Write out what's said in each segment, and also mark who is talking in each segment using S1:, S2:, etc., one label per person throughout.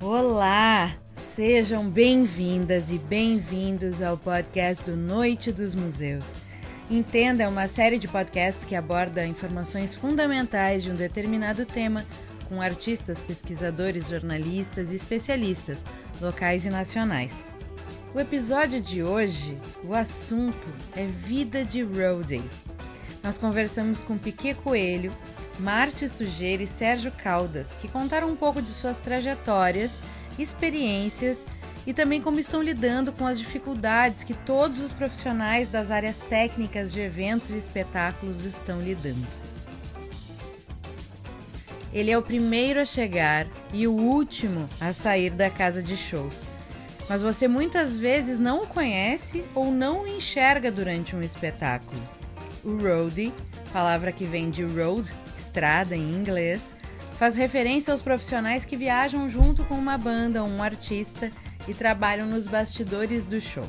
S1: Olá! Sejam bem-vindas e bem-vindos ao podcast do Noite dos Museus. Entenda é uma série de podcasts que aborda informações fundamentais de um determinado tema com artistas, pesquisadores, jornalistas e especialistas, locais e nacionais. O episódio de hoje, o assunto é vida de roadie. Nós conversamos com Piquet Coelho, Márcio Sujeira e Sérgio Caldas, que contaram um pouco de suas trajetórias, experiências e também como estão lidando com as dificuldades que todos os profissionais das áreas técnicas de eventos e espetáculos estão lidando. Ele é o primeiro a chegar e o último a sair da casa de shows. Mas você muitas vezes não o conhece ou não o enxerga durante um espetáculo. O roadie, palavra que vem de road, estrada em inglês, faz referência aos profissionais que viajam junto com uma banda ou um artista e trabalham nos bastidores do show.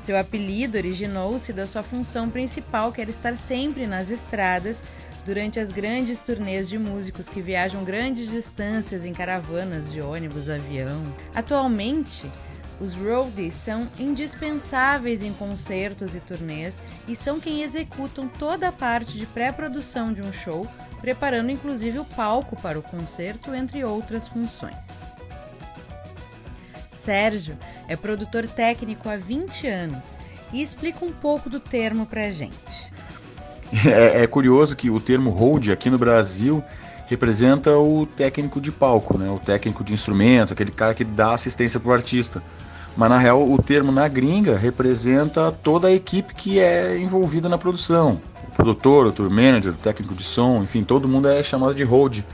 S1: Seu apelido originou-se da sua função principal, que era estar sempre nas estradas durante as grandes turnês de músicos que viajam grandes distâncias em caravanas de ônibus, avião. Atualmente, os roadies são indispensáveis em concertos e turnês e são quem executam toda a parte de pré-produção de um show, preparando inclusive o palco para o concerto, entre outras funções. Sérgio é produtor técnico há 20 anos e explica um pouco do termo pra gente.
S2: É, é curioso que o termo hold aqui no Brasil representa o técnico de palco, né? o técnico de instrumentos, aquele cara que dá assistência para o artista. Mas na real, o termo na gringa representa toda a equipe que é envolvida na produção. O produtor, o tour manager, o técnico de som, enfim, todo mundo é chamado de hold.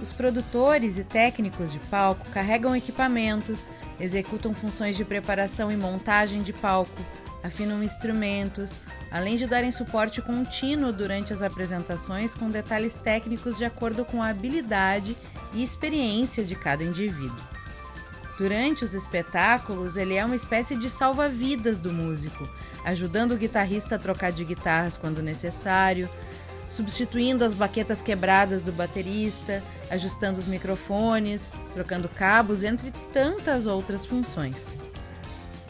S1: Os produtores e técnicos de palco carregam equipamentos, executam funções de preparação e montagem de palco, afinam instrumentos, além de darem suporte contínuo durante as apresentações com detalhes técnicos de acordo com a habilidade e experiência de cada indivíduo. Durante os espetáculos, ele é uma espécie de salva-vidas do músico, ajudando o guitarrista a trocar de guitarras quando necessário, substituindo as baquetas quebradas do baterista, ajustando os microfones, trocando cabos, entre tantas outras funções.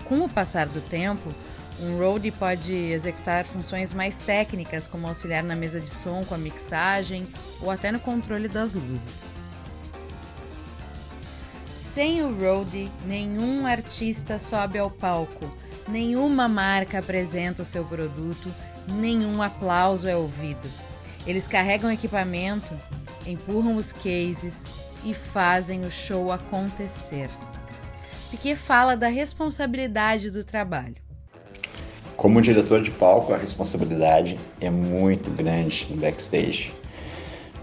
S1: Com o passar do tempo, um roadie pode executar funções mais técnicas, como auxiliar na mesa de som com a mixagem ou até no controle das luzes. Sem o roadie, nenhum artista sobe ao palco, nenhuma marca apresenta o seu produto, nenhum aplauso é ouvido. Eles carregam equipamento, empurram os cases e fazem o show acontecer. Piquet fala da responsabilidade do trabalho.
S3: Como diretor de palco, a responsabilidade é muito grande no backstage,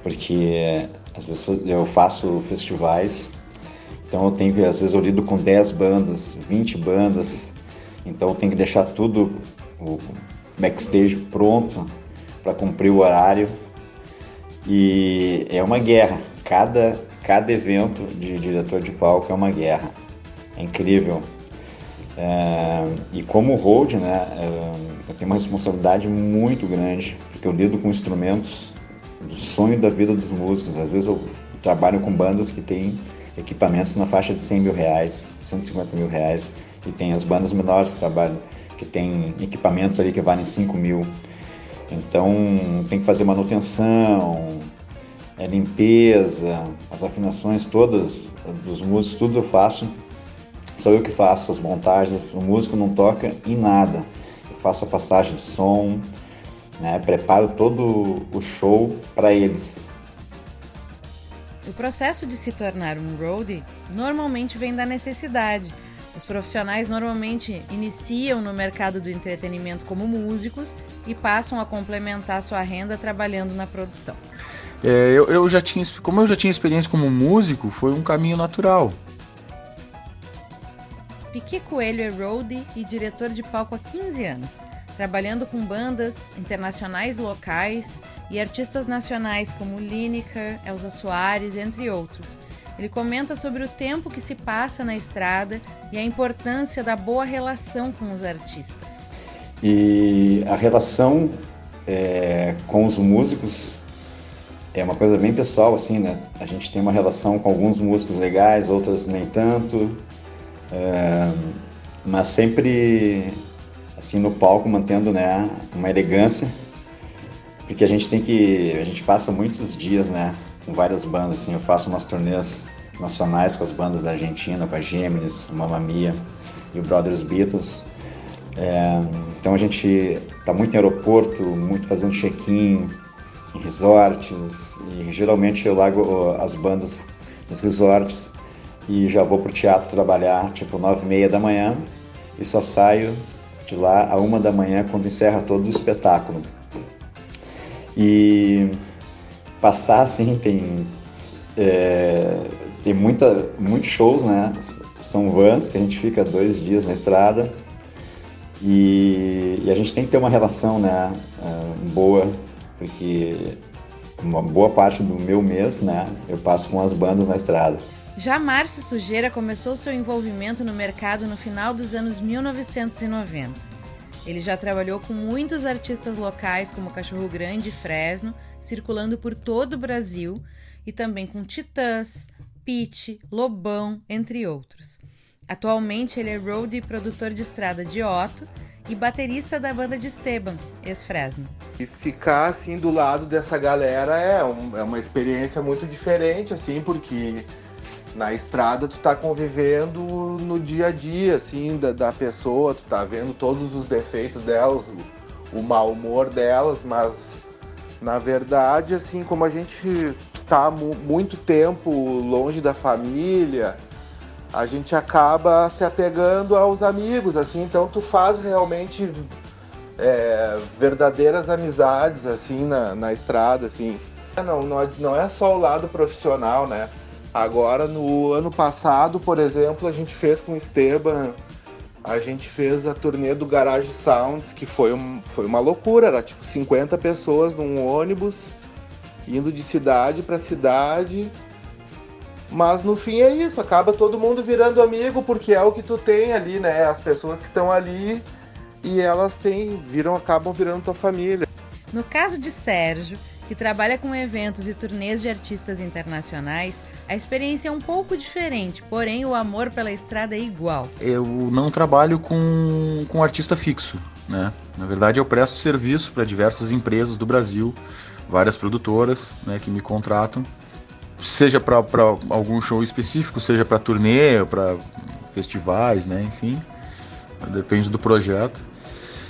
S3: porque às vezes eu faço festivais, então eu tenho que, às vezes eu lido com 10 bandas, 20 bandas, então eu tenho que deixar tudo, o backstage pronto para cumprir o horário e é uma guerra. Cada, cada evento de diretor de palco é uma guerra. É incrível. É, e como hold, né, é, eu tenho uma responsabilidade muito grande, porque eu lido com instrumentos do sonho da vida dos músicos. Às vezes eu trabalho com bandas que têm equipamentos na faixa de 100 mil reais, 150 mil reais, e tem as bandas menores que trabalham, que tem equipamentos ali que valem 5 mil. Então tem que fazer manutenção, é, limpeza, as afinações todas dos músicos, tudo eu faço sou eu que faço as montagens, o músico não toca em nada. Eu faço a passagem de som, né, preparo todo o show para eles.
S1: O processo de se tornar um roadie normalmente vem da necessidade. Os profissionais normalmente iniciam no mercado do entretenimento como músicos e passam a complementar sua renda trabalhando na produção.
S2: É, eu, eu já tinha, como eu já tinha experiência como músico, foi um caminho natural.
S1: Piqui Coelho é roadie e diretor de palco há 15 anos, trabalhando com bandas internacionais locais e artistas nacionais como Lineker, Elza Soares, entre outros. Ele comenta sobre o tempo que se passa na estrada e a importância da boa relação com os artistas.
S3: E a relação é, com os músicos é uma coisa bem pessoal, assim, né? A gente tem uma relação com alguns músicos legais, outras nem tanto, é, mas sempre, assim, no palco mantendo, né, uma elegância, porque a gente tem que, a gente passa muitos dias, né, com várias bandas, assim, eu faço umas turnês nacionais com as bandas da Argentina, com a Gêmeos, Mamma Mia e o Brothers Beatles, é, então a gente está muito em aeroporto, muito fazendo check-in, em resorts e geralmente eu largo as bandas nos resorts e já vou pro teatro trabalhar tipo nove e meia da manhã e só saio de lá a uma da manhã quando encerra todo o espetáculo. E passar assim tem é, tem muita muitos shows, né? São vans que a gente fica dois dias na estrada e, e a gente tem que ter uma relação, né? Uh, boa porque uma boa parte do meu mês, né, eu passo com as bandas na estrada.
S1: Já Márcio Sujeira começou seu envolvimento no mercado no final dos anos 1990. Ele já trabalhou com muitos artistas locais como Cachorro Grande e Fresno, circulando por todo o Brasil, e também com Titãs, Pete, Lobão, entre outros. Atualmente ele é road e produtor de estrada de Otto e baterista da banda de Esteban, ex-Fresno.
S4: E ficar assim do lado dessa galera é, um, é uma experiência muito diferente, assim, porque na estrada tu tá convivendo no dia a dia, assim, da, da pessoa, tu tá vendo todos os defeitos delas, o, o mau humor delas, mas na verdade, assim, como a gente tá mu muito tempo longe da família, a gente acaba se apegando aos amigos, assim, então tu faz realmente é, verdadeiras amizades, assim, na, na estrada, assim. Não, não, é, não é só o lado profissional, né? Agora, no ano passado, por exemplo, a gente fez com o Esteban, a gente fez a turnê do Garage Sounds, que foi, um, foi uma loucura, era tipo 50 pessoas num ônibus, indo de cidade para cidade, mas no fim é isso, acaba todo mundo virando amigo, porque é o que tu tem ali, né? As pessoas que estão ali e elas têm, viram, acabam virando tua família.
S1: No caso de Sérgio, que trabalha com eventos e turnês de artistas internacionais, a experiência é um pouco diferente, porém o amor pela estrada é igual.
S2: Eu não trabalho com, com artista fixo, né? Na verdade, eu presto serviço para diversas empresas do Brasil, várias produtoras né, que me contratam seja para algum show específico, seja para turnê, para festivais, né? Enfim, depende do projeto.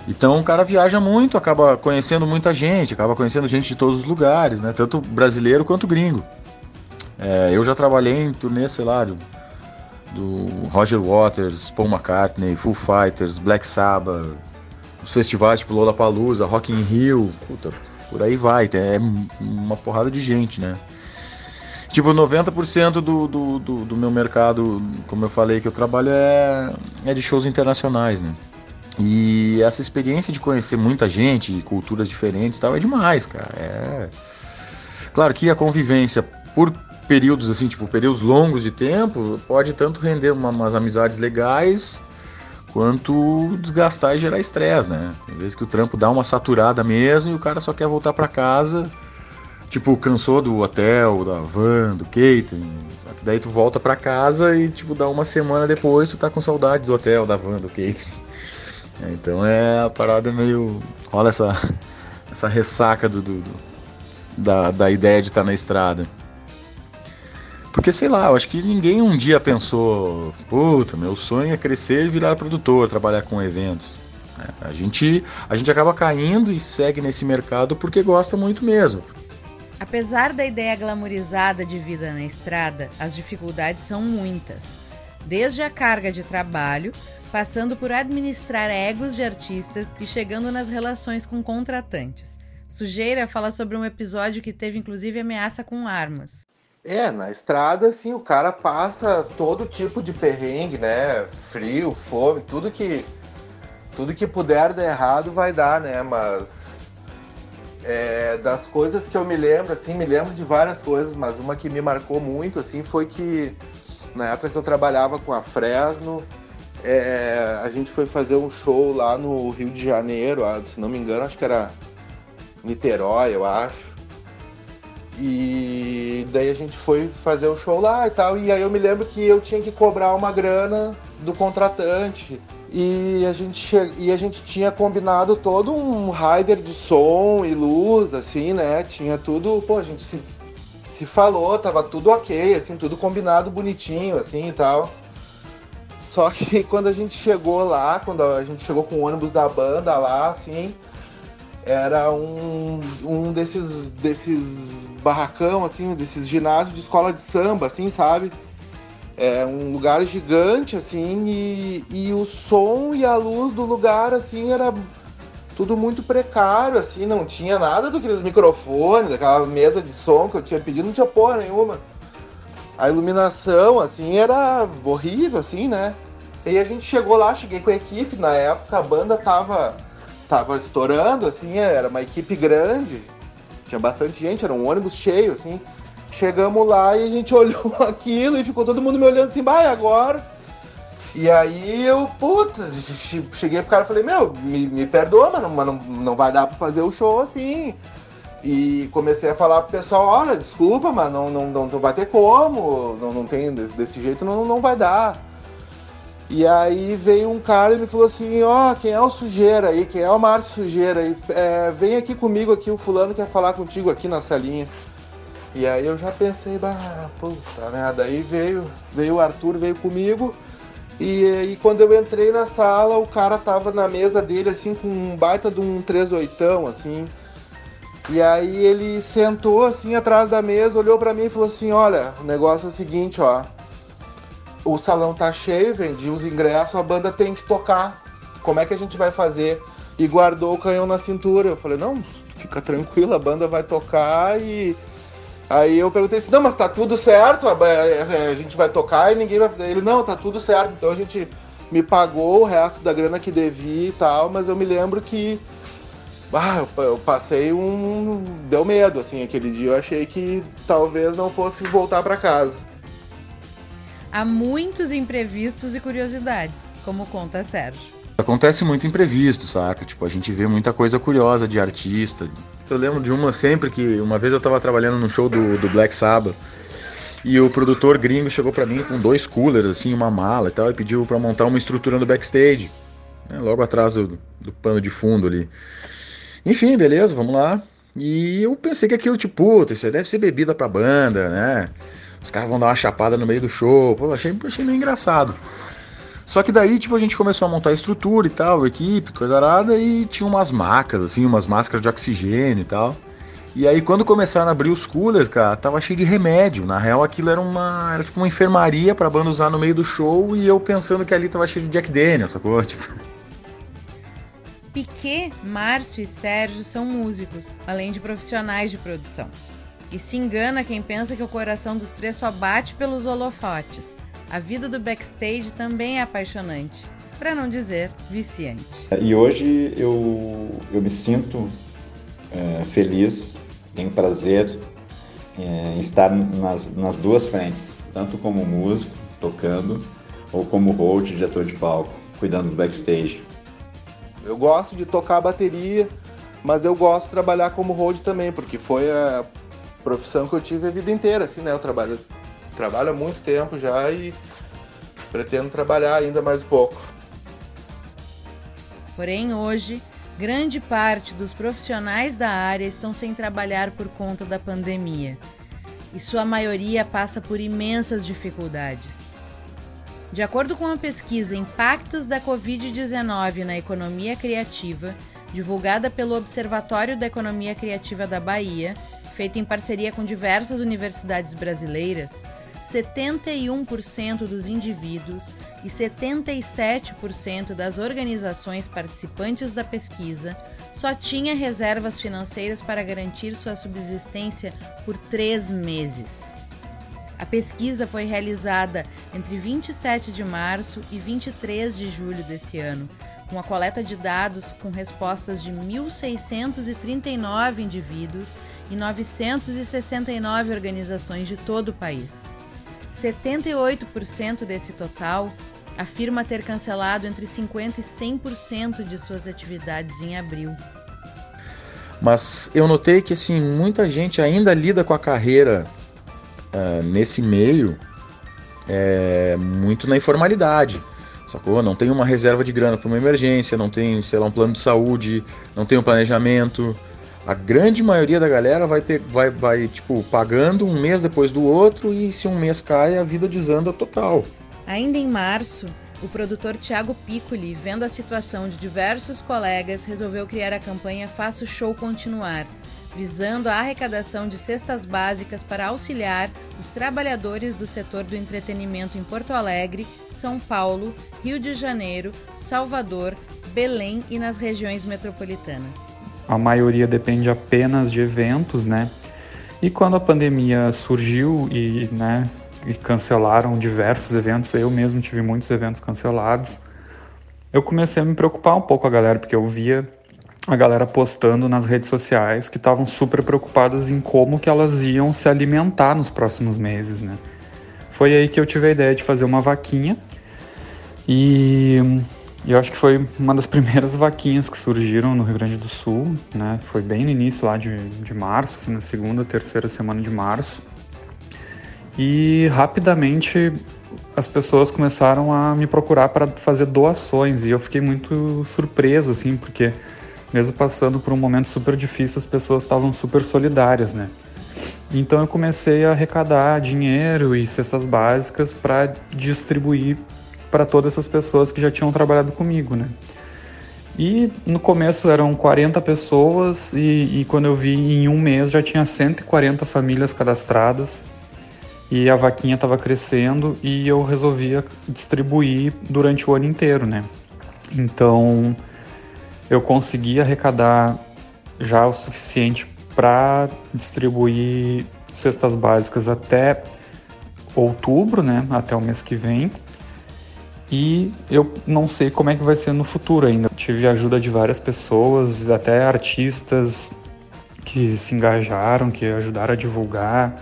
S2: Então o cara viaja muito, acaba conhecendo muita gente, acaba conhecendo gente de todos os lugares, né? Tanto brasileiro quanto gringo. É, eu já trabalhei em turnê, sei lá, do, do Roger Waters, Paul McCartney, Foo Fighters, Black Sabbath, os festivais tipo Lollapalooza, Rock in Rio, puta, por aí vai, é uma porrada de gente, né? Tipo, 90% do, do, do, do meu mercado, como eu falei, que eu trabalho é, é de shows internacionais, né? E essa experiência de conhecer muita gente, culturas diferentes tal, é demais, cara. É... Claro que a convivência por períodos assim, tipo, períodos longos de tempo, pode tanto render uma, umas amizades legais quanto desgastar e gerar estresse, né? Às vezes que o trampo dá uma saturada mesmo e o cara só quer voltar para casa tipo, cansou do hotel, da van, do catering. Daí tu volta pra casa e, tipo, dá uma semana depois tu tá com saudade do hotel, da van, do catering. É, então é a parada meio. Rola essa, essa ressaca do, do, do da, da ideia de estar tá na estrada. Porque sei lá, eu acho que ninguém um dia pensou, puta, meu sonho é crescer e virar produtor, trabalhar com eventos. É, a, gente, a gente acaba caindo e segue nesse mercado porque gosta muito mesmo.
S1: Apesar da ideia glamorizada de vida na estrada, as dificuldades são muitas. Desde a carga de trabalho, passando por administrar egos de artistas e chegando nas relações com contratantes. Sujeira fala sobre um episódio que teve inclusive ameaça com armas.
S4: É, na estrada, assim, o cara passa todo tipo de perrengue, né? Frio, fome, tudo que tudo que puder dar errado vai dar, né? Mas é, das coisas que eu me lembro, assim, me lembro de várias coisas, mas uma que me marcou muito, assim, foi que na época que eu trabalhava com a Fresno, é, a gente foi fazer um show lá no Rio de Janeiro, se não me engano, acho que era Niterói, eu acho. E daí a gente foi fazer o show lá e tal. E aí eu me lembro que eu tinha que cobrar uma grana do contratante. E a gente, che... e a gente tinha combinado todo um rider de som e luz, assim, né? Tinha tudo, pô, a gente se, se falou, tava tudo ok, assim, tudo combinado bonitinho, assim e tal. Só que quando a gente chegou lá, quando a gente chegou com o ônibus da banda lá, assim, era um, um desses, desses barracão, assim, desses ginásios de escola de samba, assim, sabe? É um lugar gigante, assim, e, e o som e a luz do lugar, assim, era tudo muito precário, assim, não tinha nada daqueles microfones, daquela mesa de som que eu tinha pedido, não tinha porra nenhuma. A iluminação, assim, era horrível, assim, né? E a gente chegou lá, cheguei com a equipe, na época a banda tava tava estourando, assim, era uma equipe grande, tinha bastante gente, era um ônibus cheio, assim. Chegamos lá e a gente olhou aquilo e ficou todo mundo me olhando assim, vai agora. E aí eu, puta, cheguei pro cara e falei, meu, me, me perdoa, mas não, não, não vai dar pra fazer o show assim. E comecei a falar pro pessoal, olha, desculpa, mas não, não, não, não vai ter como, não, não tem, desse, desse jeito não, não vai dar. E aí veio um cara e me falou assim, ó, oh, quem é o sujeira aí, quem é o Márcio Sujeira aí, é, vem aqui comigo aqui, o fulano quer falar contigo aqui na salinha. E aí eu já pensei, bah, puta merda, aí veio, veio o Arthur, veio comigo, e, e quando eu entrei na sala, o cara tava na mesa dele, assim, com um baita de um 38, assim, e aí ele sentou, assim, atrás da mesa, olhou para mim e falou assim, olha, o negócio é o seguinte, ó, o salão tá cheio, vendi os ingressos, a banda tem que tocar. Como é que a gente vai fazer? E guardou o canhão na cintura. Eu falei, não, fica tranquilo, a banda vai tocar e. Aí eu perguntei assim, não, mas tá tudo certo, a, a, a gente vai tocar e ninguém vai fazer. Ele, não, tá tudo certo. Então a gente me pagou o resto da grana que devia e tal, mas eu me lembro que ah, eu, eu, passei um. Deu medo, assim, aquele dia. Eu achei que talvez não fosse voltar para casa
S1: há muitos imprevistos e curiosidades, como conta Sérgio.
S2: Acontece muito imprevisto, saca? Tipo, a gente vê muita coisa curiosa de artista. Eu lembro de uma sempre que uma vez eu tava trabalhando no show do, do Black Sabbath e o produtor gringo chegou para mim com dois coolers, assim, uma mala e tal, e pediu para montar uma estrutura no backstage, né, logo atrás do, do pano de fundo ali. Enfim, beleza, vamos lá. E eu pensei que aquilo, tipo, puta, isso aí deve ser bebida pra banda, né? Os caras vão dar uma chapada no meio do show. Pô, achei, achei meio engraçado. Só que daí, tipo, a gente começou a montar a estrutura e tal, equipe, coisa arada, e tinha umas macas, assim, umas máscaras de oxigênio e tal. E aí, quando começaram a abrir os coolers, cara, tava cheio de remédio. Na real, aquilo era uma. Era tipo uma enfermaria pra banda usar no meio do show e eu pensando que ali tava cheio de Jack Daniels, sacou? Tipo.
S1: Piquet, Márcio e Sérgio são músicos, além de profissionais de produção. E se engana quem pensa que o coração dos três só bate pelos holofotes. A vida do backstage também é apaixonante, para não dizer viciante.
S3: E hoje eu, eu me sinto é, feliz, tenho prazer é, em estar nas, nas duas frentes, tanto como músico, tocando, ou como hold, diretor de palco, cuidando do backstage.
S4: Eu gosto de tocar bateria, mas eu gosto de trabalhar como hold também, porque foi a profissão que eu tive a vida inteira, assim, né? Eu trabalho, trabalho há muito tempo já e pretendo trabalhar ainda mais um pouco.
S1: Porém, hoje, grande parte dos profissionais da área estão sem trabalhar por conta da pandemia. E sua maioria passa por imensas dificuldades. De acordo com a pesquisa Impactos da Covid-19 na Economia Criativa, divulgada pelo Observatório da Economia Criativa da Bahia, feita em parceria com diversas universidades brasileiras, 71% dos indivíduos e 77% das organizações participantes da pesquisa só tinha reservas financeiras para garantir sua subsistência por três meses. A pesquisa foi realizada entre 27 de março e 23 de julho desse ano, com a coleta de dados com respostas de 1.639 indivíduos e 969 organizações de todo o país. 78% desse total afirma ter cancelado entre 50% e 100% de suas atividades em abril.
S2: Mas eu notei que assim muita gente ainda lida com a carreira uh, nesse meio é, muito na informalidade. Sacou? Não tem uma reserva de grana para uma emergência, não tem, sei lá, um plano de saúde, não tem um planejamento. A grande maioria da galera vai, vai, vai tipo, pagando um mês depois do outro e se um mês cai, a vida desanda total.
S1: Ainda em março, o produtor Thiago Piccoli, vendo a situação de diversos colegas, resolveu criar a campanha Faça o Show Continuar, visando a arrecadação de cestas básicas para auxiliar os trabalhadores do setor do entretenimento em Porto Alegre, São Paulo, Rio de Janeiro, Salvador, Belém e nas regiões metropolitanas.
S5: A maioria depende apenas de eventos, né? E quando a pandemia surgiu e, né, e cancelaram diversos eventos, eu mesmo tive muitos eventos cancelados, eu comecei a me preocupar um pouco a galera, porque eu via a galera postando nas redes sociais que estavam super preocupadas em como que elas iam se alimentar nos próximos meses, né? Foi aí que eu tive a ideia de fazer uma vaquinha e eu acho que foi uma das primeiras vaquinhas que surgiram no Rio Grande do Sul, né? Foi bem no início lá de, de março, assim, na segunda, terceira semana de março. E rapidamente as pessoas começaram a me procurar para fazer doações e eu fiquei muito surpreso, assim, porque mesmo passando por um momento super difícil, as pessoas estavam super solidárias, né? Então eu comecei a arrecadar dinheiro e cestas básicas para distribuir para todas essas pessoas que já tinham trabalhado comigo, né? E no começo eram 40 pessoas e, e quando eu vi em um mês já tinha 140 famílias cadastradas e a vaquinha estava crescendo e eu resolvia distribuir durante o ano inteiro, né? Então eu consegui arrecadar já o suficiente para distribuir cestas básicas até outubro, né, até o mês que vem. E eu não sei como é que vai ser no futuro ainda. Tive ajuda de várias pessoas, até artistas que se engajaram, que ajudaram a divulgar.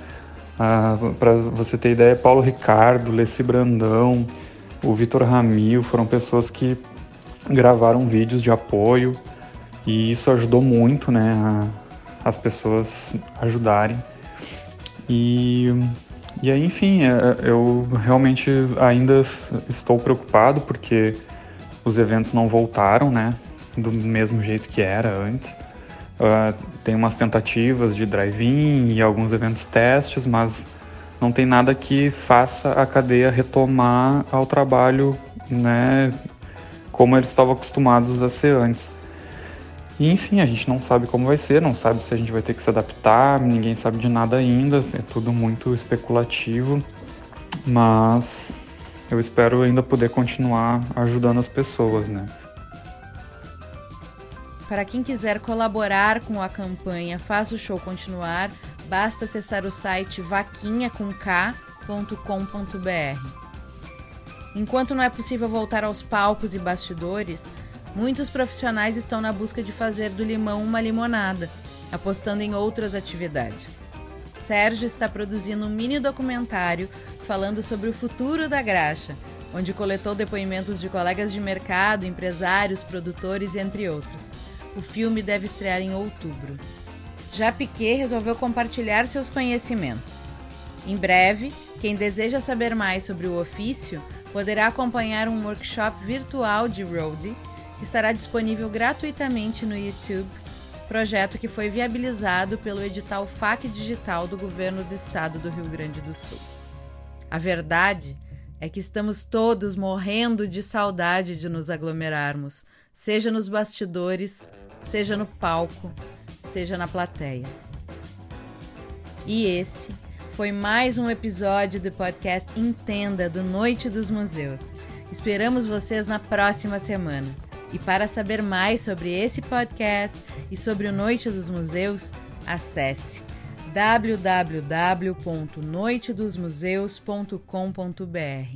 S5: Ah, para você ter ideia, Paulo Ricardo, Leci Brandão, o Vitor Ramil foram pessoas que gravaram vídeos de apoio e isso ajudou muito, né, a, as pessoas ajudarem. E, e aí, enfim, é, eu realmente ainda estou preocupado porque os eventos não voltaram, né, do mesmo jeito que era antes. Uh, tem umas tentativas de drive-in e alguns eventos testes, mas não tem nada que faça a cadeia retomar ao trabalho né, como eles estavam acostumados a ser antes. E, enfim, a gente não sabe como vai ser, não sabe se a gente vai ter que se adaptar, ninguém sabe de nada ainda, é tudo muito especulativo, mas eu espero ainda poder continuar ajudando as pessoas, né?
S1: Para quem quiser colaborar com a campanha Faça o Show Continuar, basta acessar o site vaquinha.com.br. Enquanto não é possível voltar aos palcos e bastidores, muitos profissionais estão na busca de fazer do limão uma limonada, apostando em outras atividades. Sérgio está produzindo um mini documentário falando sobre o futuro da graxa, onde coletou depoimentos de colegas de mercado, empresários, produtores, entre outros. O filme deve estrear em outubro. Já Piquet resolveu compartilhar seus conhecimentos. Em breve, quem deseja saber mais sobre o ofício poderá acompanhar um workshop virtual de Roadie que estará disponível gratuitamente no YouTube, projeto que foi viabilizado pelo edital FAC Digital do Governo do Estado do Rio Grande do Sul. A verdade é que estamos todos morrendo de saudade de nos aglomerarmos, seja nos bastidores, seja no palco, seja na plateia. E esse foi mais um episódio do podcast Entenda do Noite dos Museus. Esperamos vocês na próxima semana. E para saber mais sobre esse podcast e sobre o Noite dos Museus, acesse www.noitedosmuseus.com.br.